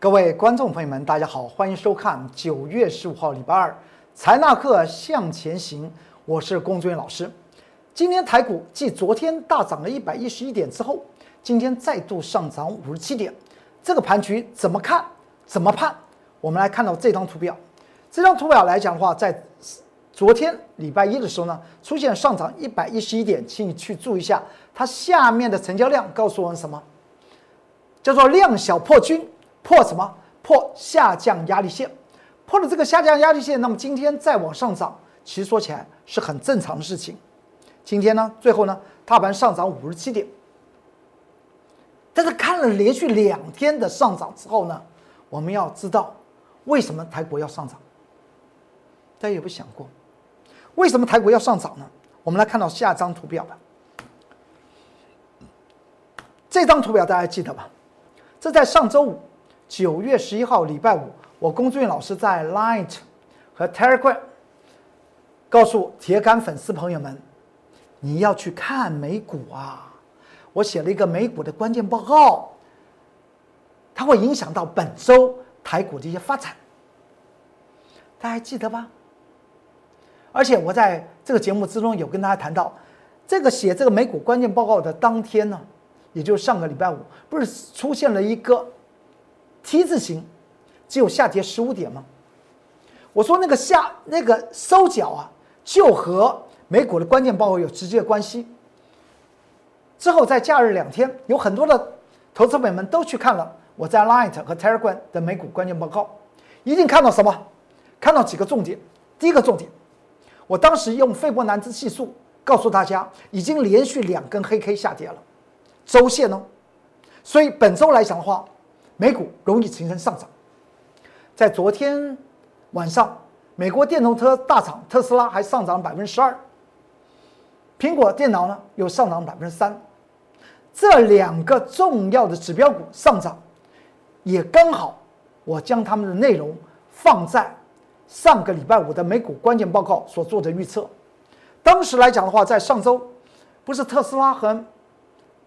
各位观众朋友们，大家好，欢迎收看九月十五号礼拜二财纳课向前行，我是龚俊老师。今天台股继昨天大涨了一百一十一点之后，今天再度上涨五十七点，这个盘局怎么看？怎么判？我们来看到这张图表。这张图表来讲的话，在昨天礼拜一的时候呢，出现上涨一百一十一点，请你去注意一下，它下面的成交量告诉我们什么？叫做量小破均。破什么？破下降压力线，破了这个下降压力线，那么今天再往上涨，其实说起来是很正常的事情。今天呢，最后呢，大盘上涨五十七点，但是看了连续两天的上涨之后呢，我们要知道为什么台股要上涨？大家有没有想过，为什么台股要上涨呢？我们来看到下张图表吧。这张图表大家记得吧？这在上周五。九月十一号，礼拜五，我龚俊老师在 Line 和 Telegram 告诉铁杆粉丝朋友们，你要去看美股啊！我写了一个美股的关键报告，它会影响到本周台股的一些发展，大家还记得吧？而且我在这个节目之中有跟大家谈到，这个写这个美股关键报告的当天呢，也就是上个礼拜五，不是出现了一个。T 字形，只有下跌十五点吗？我说那个下那个收脚啊，就和美股的关键报告有直接关系。之后在假日两天，有很多的投资朋友们都去看了我在 Light 和 Telegram 的美股关键报告，一定看到什么？看到几个重点。第一个重点，我当时用斐波那契系数告诉大家，已经连续两根黑 K 下跌了，周线呢，所以本周来讲的话。美股容易形成上涨，在昨天晚上，美国电动车大厂特斯拉还上涨百分之十二，苹果电脑呢又上涨百分之三，这两个重要的指标股上涨，也刚好我将他们的内容放在上个礼拜五的美股关键报告所做的预测。当时来讲的话，在上周，不是特斯拉和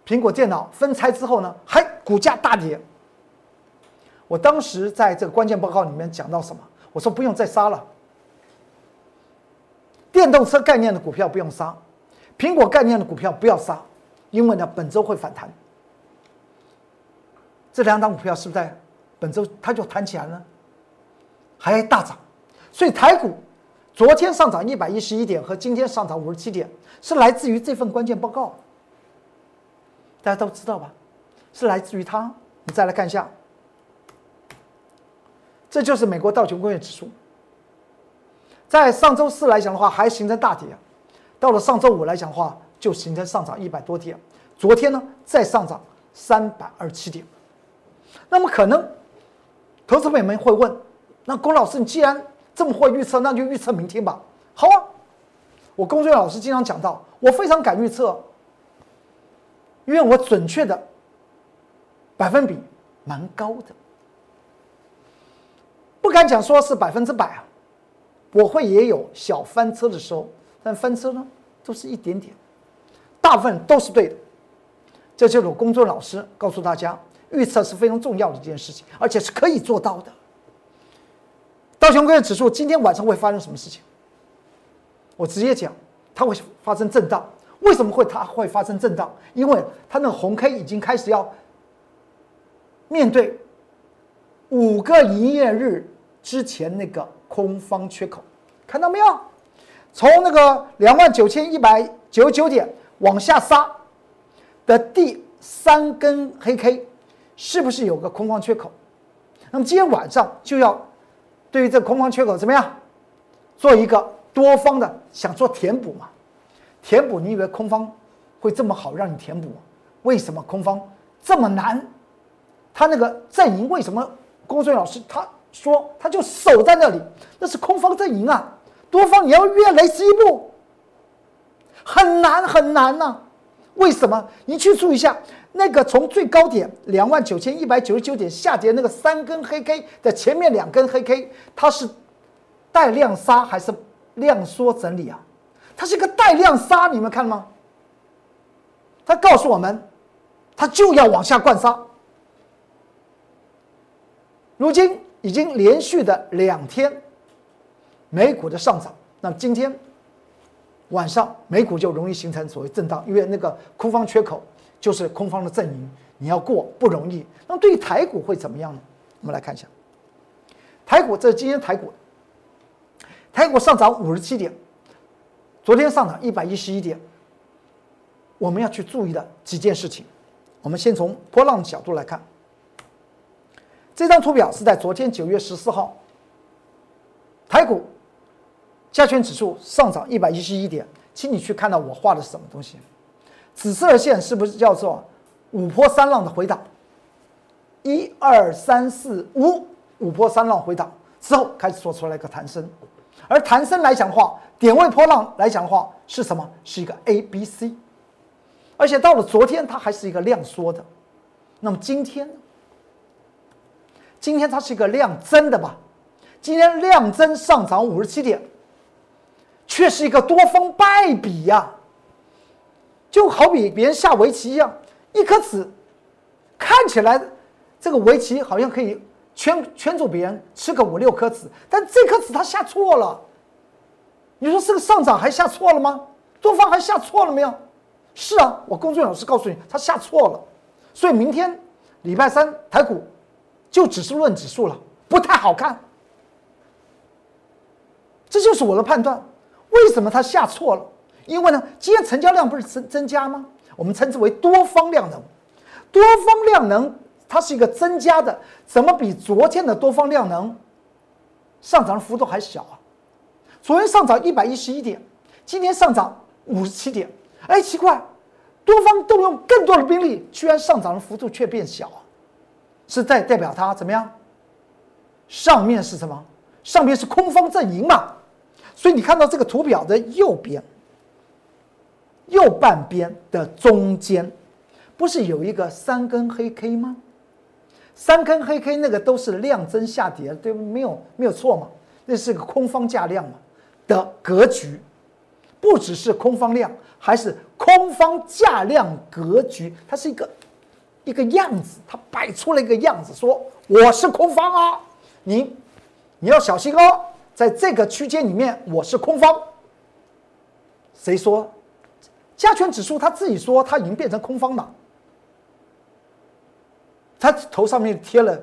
苹果电脑分拆之后呢，还股价大跌。我当时在这个关键报告里面讲到什么？我说不用再杀了，电动车概念的股票不用杀，苹果概念的股票不要杀，因为呢本周会反弹。这两档股票是不是在本周它就弹起来了，还大涨？所以台股昨天上涨一百一十一点和今天上涨五十七点，是来自于这份关键报告。大家都知道吧？是来自于它。你再来看一下。这就是美国道琼工业指数，在上周四来讲的话还形成大跌，到了上周五来讲的话就形成上涨一百多点，昨天呢再上涨三百二十七点。那么可能，投资朋友们会问，那龚老师你既然这么会预测，那就预测明天吧。好啊，我龚俊老师经常讲到，我非常敢预测，因为我准确的百分比蛮高的。不敢讲说是百分之百啊，我会也有小翻车的时候，但翻车呢都是一点点，大部分都是对的。这就是我工作老师告诉大家，预测是非常重要的一件事情，而且是可以做到的。道琼工业指数今天晚上会发生什么事情？我直接讲，它会发生震荡。为什么会它会发生震荡？因为它那个红 K 已经开始要面对五个营业日。之前那个空方缺口，看到没有？从那个两万九千一百九十九点往下杀的第三根黑 K，是不是有个空方缺口？那么今天晚上就要对于这空方缺口怎么样，做一个多方的想做填补嘛？填补，你以为空方会这么好让你填补？为什么空方这么难？他那个阵营为什么？龚顺老师他。说他就守在那里，那是空方阵营啊！多方也要越雷池一步，很难很难呐。为什么？你去注意一下，那个从最高点两万九千一百九十九点下跌那个三根黑 K 的前面两根黑 K，它是带量杀还是量缩整理啊？它是一个带量杀，你们看吗？它告诉我们，它就要往下灌杀。如今已经连续的两天美股的上涨，那今天晚上美股就容易形成所谓震荡，因为那个空方缺口就是空方的阵营，你要过不容易。那么对于台股会怎么样呢？我们来看一下，台股这是今天台股，台股上涨五十七点，昨天上涨一百一十一点。我们要去注意的几件事情，我们先从波浪角度来看。这张图表是在昨天九月十四号，台股加权指数上涨一百一十一点，请你去看到我画的是什么东西？紫色线是不是叫做五波三浪的回档？一二三四五，五波三浪回档之后开始做出来一个弹升，而弹升来讲的话，点位波浪来讲的话是什么？是一个 A B C。而且到了昨天，它还是一个量缩的，那么今天呢？今天它是一个量增的吧？今天量增上涨五十七点，却是一个多方败笔呀！就好比别人下围棋一样，一颗子看起来这个围棋好像可以圈圈住别人，吃个五六颗子，但这颗子它下错了。你说这个上涨还下错了吗？多方还下错了没有？是啊，我龚俊老师告诉你，他下错了，所以明天礼拜三台股就只是论指数了，不太好看。这就是我的判断。为什么它下错了？因为呢，今天成交量不是增增加吗？我们称之为多方量能，多方量能它是一个增加的，怎么比昨天的多方量能上涨的幅度还小啊？昨天上涨一百一十一点，今天上涨五十七点。哎，奇怪，多方动用更多的兵力，居然上涨的幅度却变小，是在代表它怎么样？上面是什么？上面是空方阵营嘛？所以你看到这个图表的右边，右半边的中间，不是有一个三根黑 K 吗？三根黑 K 那个都是量增下跌，对？没有没有错嘛？那是个空方价量嘛的格局。不只是空方量，还是空方价量格局，它是一个一个样子，他摆出了一个样子，说我是空方啊，你你要小心哦，在这个区间里面我是空方。谁说？加权指数他自己说他已经变成空方了，他头上面贴了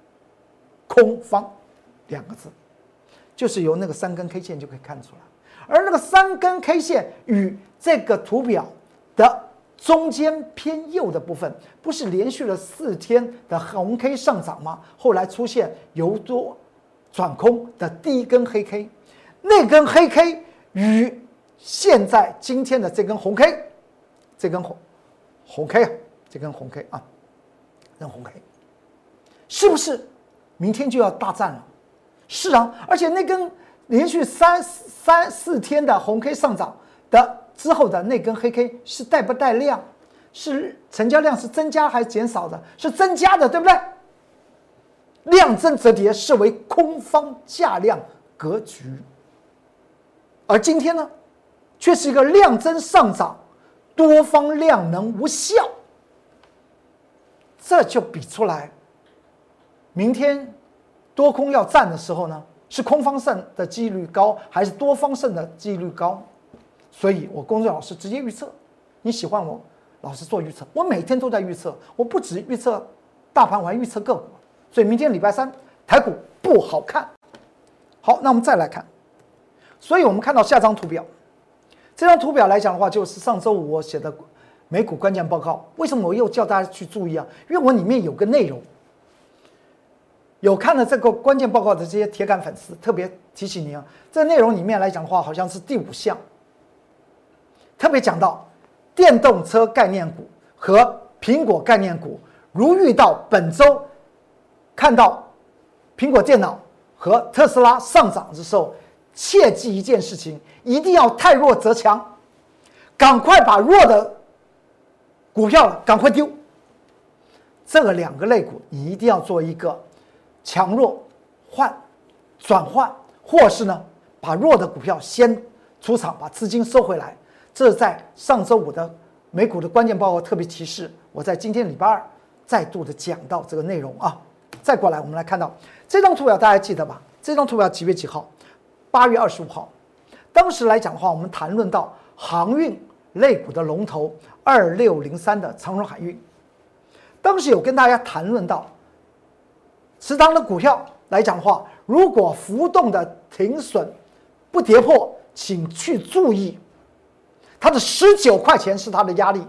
“空方”两个字，就是由那个三根 K 线就可以看出来。而那个三根 K 线与这个图表的中间偏右的部分，不是连续了四天的红 K 上涨吗？后来出现由多转空的第一根黑 K，那根黑 K 与现在今天的这根红 K，这根红红 K 啊，这根红 K 啊，根红 K，是不是明天就要大战了？是啊，而且那根。连续三三四天的红 K 上涨的之后的那根黑 K 是带不带量？是成交量是增加还是减少的？是增加的，对不对？量增折叠视为空方价量格局，而今天呢，却是一个量增上涨，多方量能无效，这就比出来，明天多空要战的时候呢？是空方胜的几率高，还是多方胜的几率高？所以我公众老师直接预测，你喜欢我老师做预测，我每天都在预测，我不止预测大盘，我还预测个股。所以明天礼拜三台股不好看。好，那我们再来看，所以我们看到下张图表，这张图表来讲的话，就是上周五我写的美股关键报告。为什么我又叫大家去注意啊？因为我里面有个内容。有看了这个关键报告的这些铁杆粉丝，特别提醒您啊，这内容里面来讲的话，好像是第五项，特别讲到电动车概念股和苹果概念股，如遇到本周看到苹果电脑和特斯拉上涨的时候，切记一件事情，一定要太弱则强，赶快把弱的股票赶快丢。这个两个类股，你一定要做一个。强弱换转换，或是呢，把弱的股票先出场，把资金收回来。这是在上周五的美股的关键报告特别提示。我在今天礼拜二再度的讲到这个内容啊。再过来，我们来看到这张图表，大家记得吧？这张图表几月几号？八月二十五号。当时来讲的话，我们谈论到航运类股的龙头二六零三的长荣海运。当时有跟大家谈论到，持仓的股票来讲的话，如果浮动的停损不跌破，请去注意，它的十九块钱是它的压力。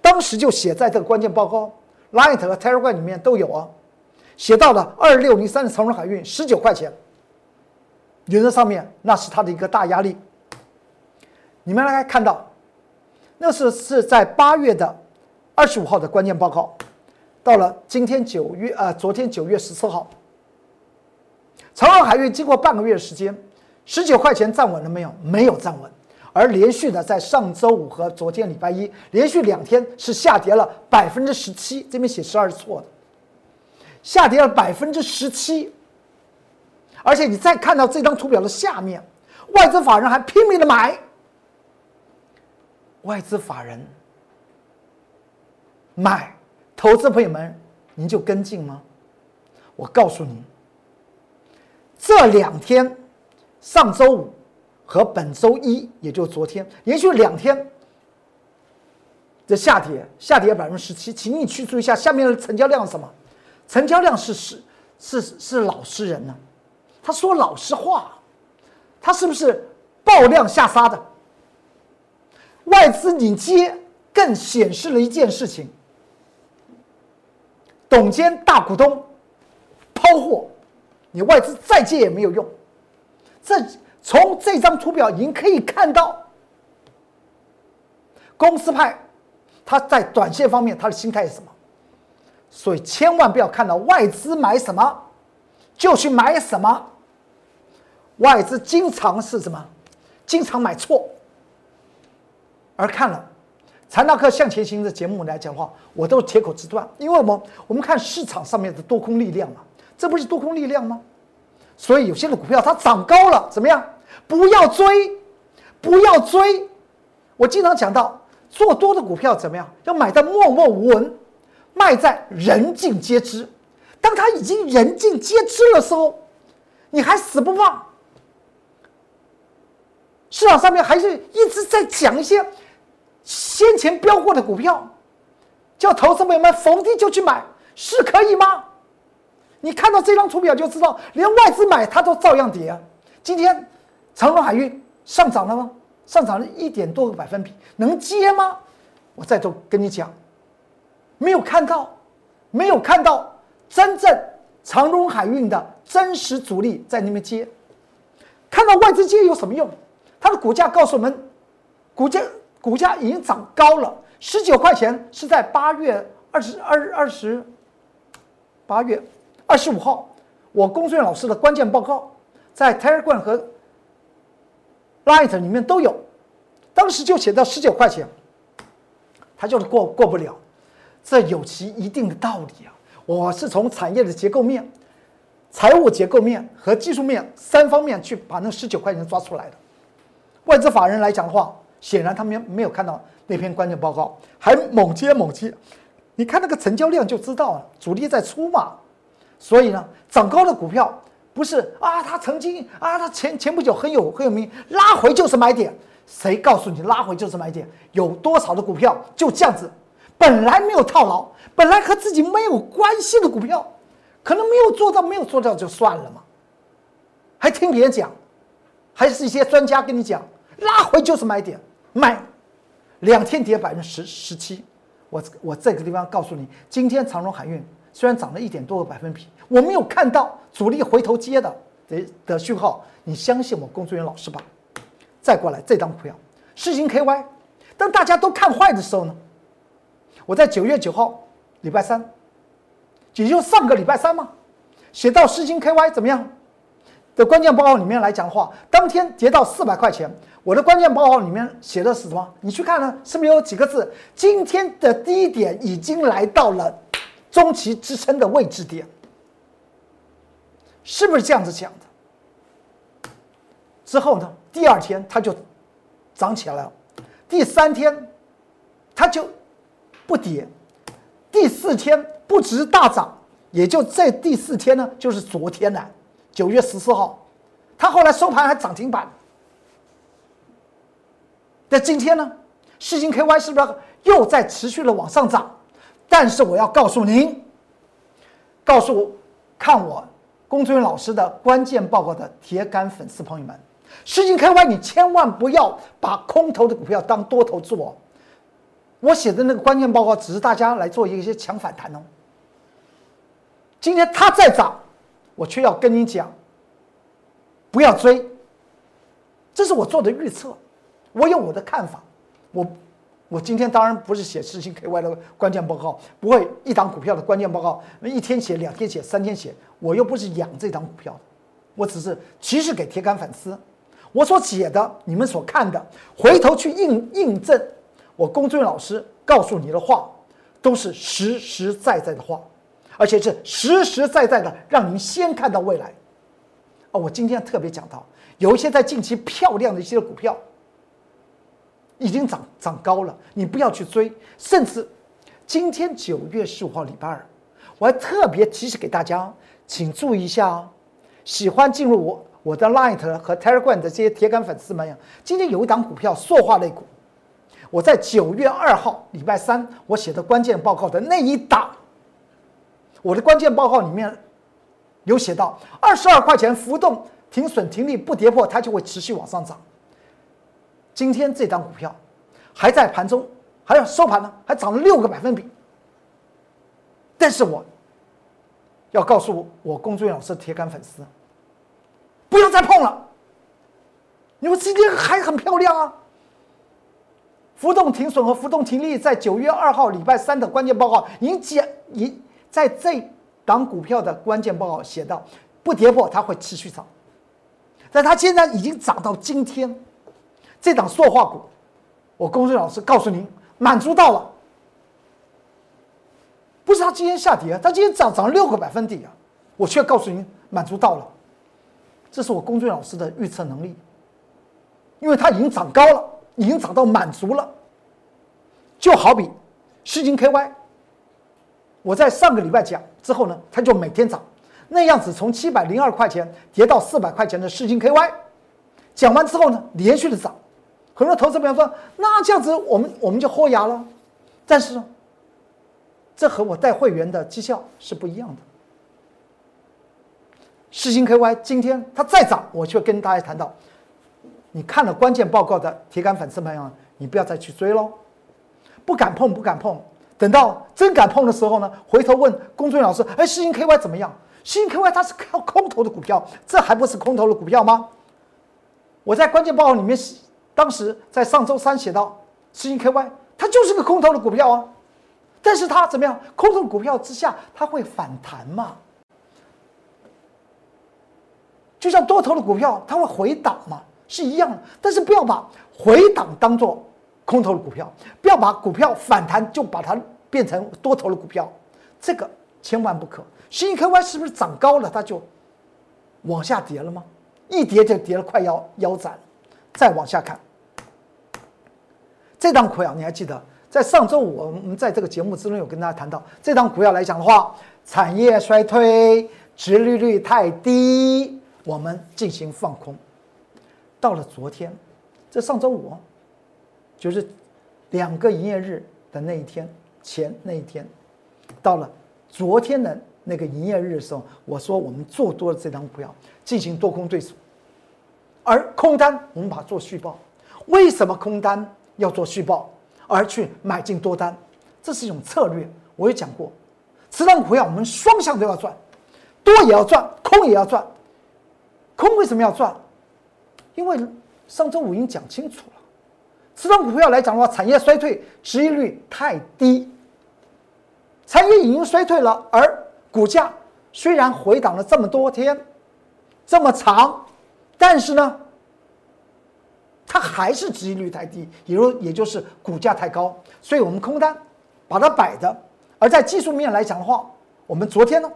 当时就写在这个关键报告，Light 和 Telegram 里面都有啊，写到了二六零三的长荣海运十九块钱，原则上面那是它的一个大压力。你们来看到，那是是在八月的二十五号的关键报告，到了今天九月呃，昨天九月十四号，长荣海运经过半个月的时间，十九块钱站稳了没有？没有站稳。而连续的在上周五和昨天礼拜一连续两天是下跌了百分之十七，这边写十二是错的，下跌了百分之十七。而且你再看到这张图表的下面，外资法人还拼命的买，外资法人买，投资朋友们您就跟进吗？我告诉您，这两天上周五。和本周一，也就是昨天，连续两天的下跌，下跌百分之十七。请你去注意一下下面的成交量是什么？成交量是是是是老实人呢？他说老实话，他是不是爆量下杀的？外资你接，更显示了一件事情：董监大股东抛货，你外资再接也没有用。这。从这张图表，您可以看到，公司派他在短线方面他的心态是什么？所以千万不要看到外资买什么就去买什么。外资经常是什么？经常买错。而看了《财纳克向前行》的节目来讲的话，我都铁口直断，因为我们我们看市场上面的多空力量嘛，这不是多空力量吗？所以有些的股票它涨高了，怎么样？不要追，不要追。我经常讲到，做多的股票怎么样？要买在默默无闻，卖在人尽皆知。当他已经人尽皆知的时候，你还死不放。市场上面还是一直在讲一些先前飙过的股票，叫投资朋友们逢低就去买，是可以吗？你看到这张图表就知道，连外资买它都照样跌啊。今天。长荣海运上涨了吗？上涨了一点多个百分比，能接吗？我再都跟你讲，没有看到，没有看到真正长荣海运的真实主力在那边接。看到外资接有什么用？它的股价告诉我们，股价股价已经涨高了，十九块钱是在八月二十二二十八月二十五号，我龚顺老师的关键报告在 Telegram 和。Light 里面都有，当时就写到十九块钱，他就是过过不了，这有其一定的道理啊。我是从产业的结构面、财务结构面和技术面三方面去把那十九块钱抓出来的。外资法人来讲的话，显然他们没有看到那篇关键报告，还猛接猛接。你看那个成交量就知道了，主力在出嘛。所以呢，涨高的股票。不是啊，他曾经啊，他前前不久很有很有名，拉回就是买点。谁告诉你拉回就是买点？有多少的股票就这样子，本来没有套牢，本来和自己没有关系的股票，可能没有做到，没有做到就算了嘛。还听别人讲，还是一些专家跟你讲，拉回就是买点，买，两天跌百分之十十七。我我这个地方告诉你，今天长荣海运。虽然涨了一点多个百分比，我没有看到主力回头接的的的讯号。你相信我工作人员老师吧。再过来这张股票，世星 KY。当大家都看坏的时候呢，我在九月九号礼拜三，也就上个礼拜三嘛，写到世星 KY 怎么样的关键报告里面来讲的话，当天跌到四百块钱。我的关键报告里面写的是什么？你去看呢，是不是有几个字？今天的低点已经来到了。中期支撑的位置点，是不是这样子讲的？之后呢？第二天它就涨起来了，第三天它就不跌，第四天不止大涨，也就这第四天呢，就是昨天呢，九月十四号，它后来收盘还涨停板。那今天呢，世金 KY 是不是又在持续的往上涨？但是我要告诉您，告诉看我龚志远老师的关键报告的铁杆粉丝朋友们，世金 KY 你千万不要把空头的股票当多头做。我写的那个关键报告只是大家来做一些强反弹哦。今天它再涨，我却要跟你讲，不要追。这是我做的预测，我有我的看法。我我今天当然不是写四星 KY 的关键报告，不会一档股票的关键报告一天写、两天写、三天写。我又不是养这档股票，我只是其实给铁杆粉丝，我所写的、你们所看的，回头去印印证。我龚俊老师告诉你的话，都是实实在在的话，而且是实实在在的让您先看到未来。哦，我今天特别讲到，有一些在近期漂亮的一些股票，已经涨涨高了，你不要去追。甚至今天九月十五号礼拜二，我还特别提醒给大家，请注意一下哦。喜欢进入我我的 Light 和 Telegram 的这些铁杆粉丝们呀，今天有一档股票塑化类股。我在九月二号礼拜三，我写的关键报告的那一档，我的关键报告里面有写到二十二块钱浮动停损停利不跌破，它就会持续往上涨。今天这张股票还在盘中，还要收盘呢，还涨了六个百分比。但是我要告诉我龚俊老师铁杆粉丝，不要再碰了，因为今天还很漂亮啊。浮动停损和浮动停利在九月二号礼拜三的关键报告已经讲，已在这档股票的关键报告写到，不跌破它会持续涨，但它现在已经涨到今天，这档塑化股，我公孙老师告诉您，满足到了，不是它今天下跌，它今天涨涨了六个百分点啊，我却告诉您满足到了，这是我公孙老师的预测能力，因为它已经涨高了。已经涨到满足了，就好比世金 KY，我在上个礼拜讲之后呢，它就每天涨，那样子从七百零二块钱跌到四百块钱的世金 KY，讲完之后呢，连续的涨，很多投资朋友说，那这样子我们我们就豁牙了，但是，这和我带会员的绩效是不一样的。世金 KY 今天它再涨，我就跟大家谈到。你看了关键报告的铁杆粉丝朋友，你不要再去追喽，不敢碰，不敢碰。等到真敢碰的时候呢，回头问龚俊老师：“哎，新星 KY 怎么样？新星 KY 它是靠空头的股票，这还不是空头的股票吗？”我在关键报告里面，当时在上周三写到，新星 KY 它就是个空头的股票啊，但是它怎么样？空头股票之下，它会反弹嘛？就像多头的股票，它会回档嘛？是一样的，但是不要把回档当做空头的股票，不要把股票反弹就把它变成多头的股票，这个千万不可。新一 KY 是不是涨高了，它就往下跌了吗？一跌就跌了快腰腰斩。再往下看，这档股票你还记得，在上周五我们在这个节目之中有跟大家谈到，这档股票来讲的话，产业衰退，殖利率太低，我们进行放空。到了昨天，这上周五，就是两个营业日的那一天前那一天，到了昨天的那个营业日的时候，我说我们做多了这张股票进行多空对数，而空单我们把它做续报。为什么空单要做续报而去买进多单？这是一种策略。我也讲过，此档股票我们双向都要赚，多也要赚，空也要赚。空为什么要赚？因为上周五已经讲清楚了，此种股票来讲的话，产业衰退，收益率太低，产业已经衰退了，而股价虽然回档了这么多天，这么长，但是呢，它还是收益率太低，也就也就是股价太高，所以我们空单把它摆的，而在技术面来讲的话，我们昨天呢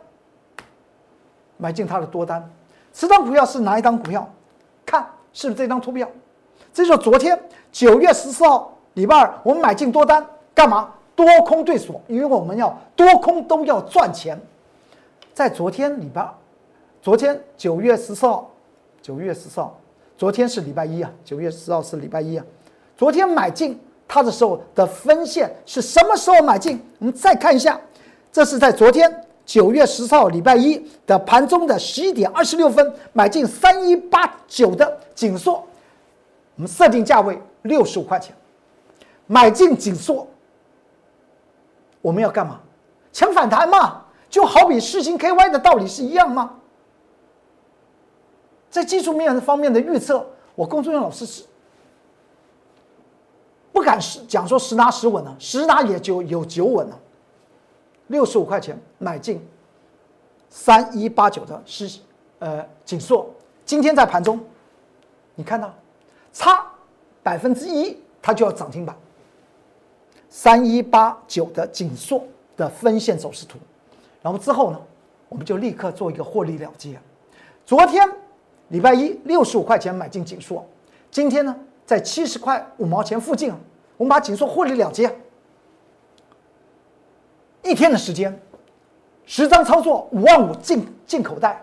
买进它的多单，此档股票是哪一档股票？看。是不是这张图表？这就是昨天九月十四号礼拜二，我们买进多单干嘛？多空对锁，因为我们要多空都要赚钱。在昨天礼拜二，昨天九月十四号，九月十四号，昨天是礼拜一啊，九月十号是礼拜一啊。昨天买进它的时候的分线是什么时候买进？我们再看一下，这是在昨天九月十号礼拜一的盘中的十一点二十六分买进三一八九的紧缩，我们设定价位六十五块钱，买进紧缩。我们要干嘛？抢反弹嘛，就好比世星 KY 的道理是一样吗？在技术面方面的预测，我龚忠元老师是不敢讲说十拿十稳了，十拿也就有九稳了。六十五块钱买进三一八九的是呃锦硕，今天在盘中，你看到差百分之一，它就要涨停板。三一八九的紧缩的分线走势图，然后之后呢，我们就立刻做一个获利了结。昨天礼拜一六十五块钱买进紧缩，今天呢在七十块五毛钱附近，我们把紧缩获利了结。一天的时间，十张操作五万五进进口袋。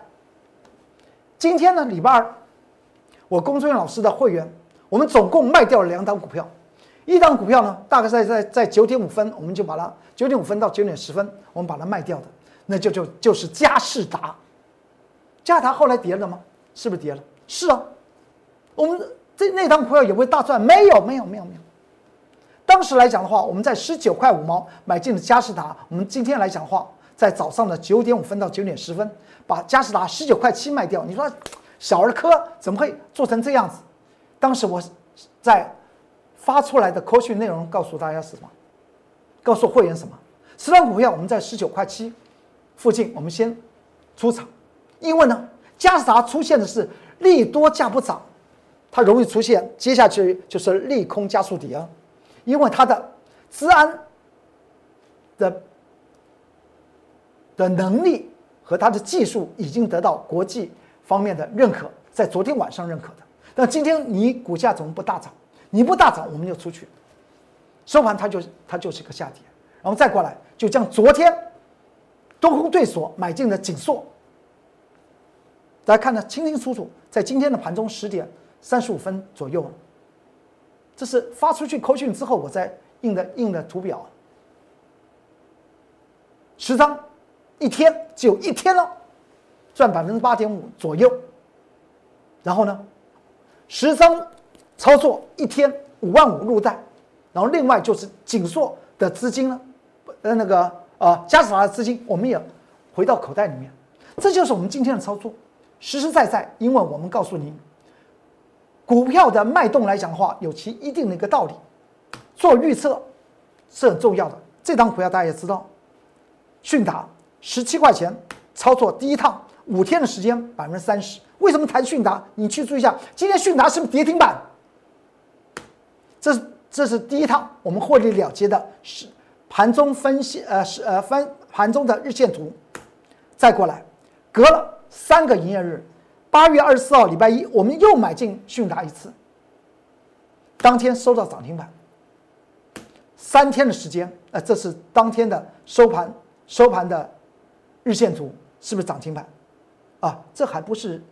今天呢礼拜二，我龚作元老师的会员，我们总共卖掉了两档股票。一档股票呢，大概在在在九点五分，我们就把它九点五分到九点十分，我们把它卖掉的，那就就就是佳士达。佳士达后来跌了吗？是不是跌了？是啊。我们这那张股票有没有大赚？没有，没有，没有，没有。当时来讲的话，我们在十九块五毛买进了嘉士达。我们今天来讲的话，在早上的九点五分到九点十分，把嘉士达十九块七卖掉。你说小儿科怎么会做成这样子？当时我在。发出来的科讯内容告诉大家是什么？告诉会员什么？十张股票我们在十九块七附近，我们先出场，因为呢，嘉士达出现的是利多价不涨，它容易出现接下去就是利空加速底啊，因为它的治安的的能力和它的技术已经得到国际方面的认可，在昨天晚上认可的，但今天你股价怎么不大涨？你不大涨，我们就出去。收盘它就它就是个下跌，然后再过来就将昨天多空对锁买进的紧缩，大家看得清清楚楚，在今天的盘中十点三十五分左右，这是发出去扣讯之后我在印的印的图表，十张一天就一天了，赚百分之八点五左右，然后呢，十张。操作一天五万五入袋，然后另外就是紧缩的资金呢，呃那个呃加斯达的资金我们也回到口袋里面，这就是我们今天的操作，实实在在，因为我们告诉您，股票的脉动来讲的话，有其一定的一个道理，做预测是很重要的。这张股票大家也知道，迅达十七块钱操作第一趟五天的时间百分之三十，为什么谈迅达？你去注意一下，今天迅达是不是跌停板？这是这是第一趟我们获利了结的是盘中分析，呃是呃分盘中的日线图，再过来，隔了三个营业日，八月二十四号礼拜一，我们又买进迅达一次，当天收到涨停板，三天的时间，呃这是当天的收盘收盘的日线图，是不是涨停板？啊，这还不是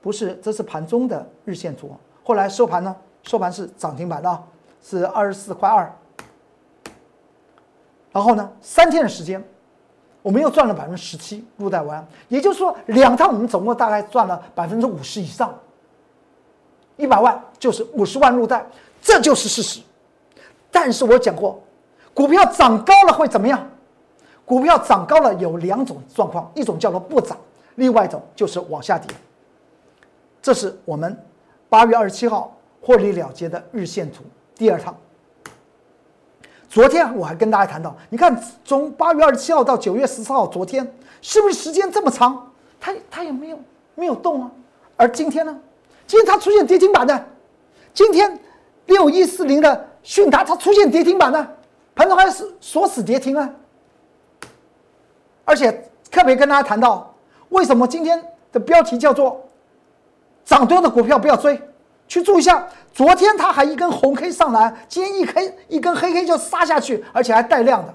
不是，这是盘中的日线图，后来收盘呢？收盘是涨停板的，是二十四块二。然后呢，三天的时间，我们又赚了百分之十七入袋完，也就是说，两趟我们总共大概赚了百分之五十以上，一百万就是五十万入袋，这就是事实。但是我讲过，股票涨高了会怎么样？股票涨高了有两种状况，一种叫做不涨，另外一种就是往下跌。这是我们八月二十七号。获利了结的日线图，第二趟。昨天我还跟大家谈到，你看从八月二十七号到九月十四号，昨天是不是时间这么长？它它也没有没有动啊。而今天呢？今天它出现跌停板的，今天六一四零的迅达它出现跌停板呢，盘中还是锁死跌停啊。而且特别跟大家谈到，为什么今天的标题叫做“涨多的股票不要追”。去注意一下，昨天它还一根红 K 上来，今天一 K 一根黑 K 就杀下去，而且还带量的，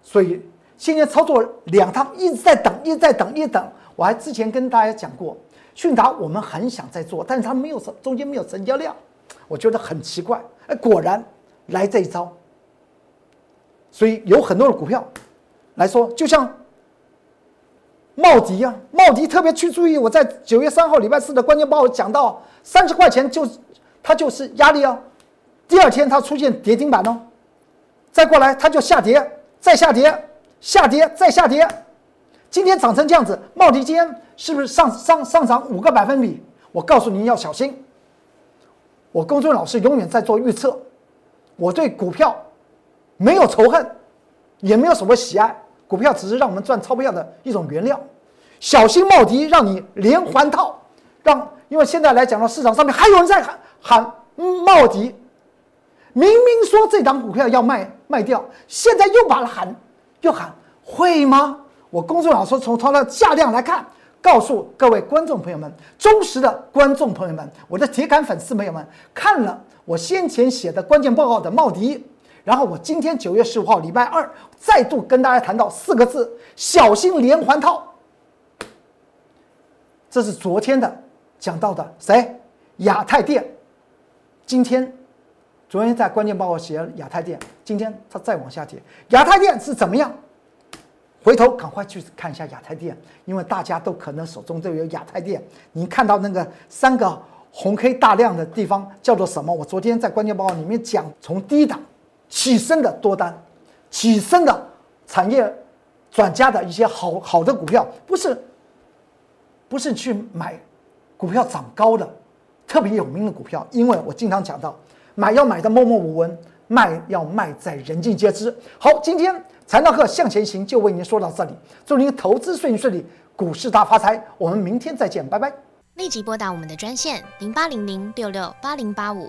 所以现在操作两趟，一直在等，一直在等，一直等。我还之前跟大家讲过，迅达我们很想再做，但是它没有中间没有成交量，我觉得很奇怪。哎，果然来这一招。所以有很多的股票来说，就像茂迪啊，茂迪特别去注意。我在九月三号礼拜四的关键报讲到，三十块钱就它就是压力哦。第二天它出现跌停板哦，再过来它就下跌，再下跌，下跌再下跌。今天涨成这样子，茂迪今天是不是上上上涨五个百分比？我告诉您要小心。我公孙老师永远在做预测，我对股票没有仇恨，也没有什么喜爱，股票只是让我们赚钞票的一种原料。小心茂迪让你连环套，让因为现在来讲到市场上面还有人在喊喊茂迪。明明说这档股票要卖卖掉，现在又把它喊，又喊会吗？我公众老师从它的价量来看，告诉各位观众朋友们、忠实的观众朋友们、我的铁杆粉丝朋友们，看了我先前写的关键报告的茂迪，然后我今天九月十五号礼拜二再度跟大家谈到四个字：小心连环套。这是昨天的讲到的谁？亚太电，今天。昨天在关键报告写亚太电，今天它再往下跌。亚太电是怎么样？回头赶快去看一下亚太电，因为大家都可能手中都有亚太电。你看到那个三个红 K 大量的地方叫做什么？我昨天在关键报告里面讲，从低档起身的多单，起身的产业转加的一些好好的股票，不是不是去买股票涨高的特别有名的股票，因为我经常讲到。买要买的默默无闻，卖要卖在人尽皆知。好，今天财道课向前行就为您说到这里，祝您投资顺顺利，股市大发财。我们明天再见，拜拜。立即拨打我们的专线零八零零六六八零八五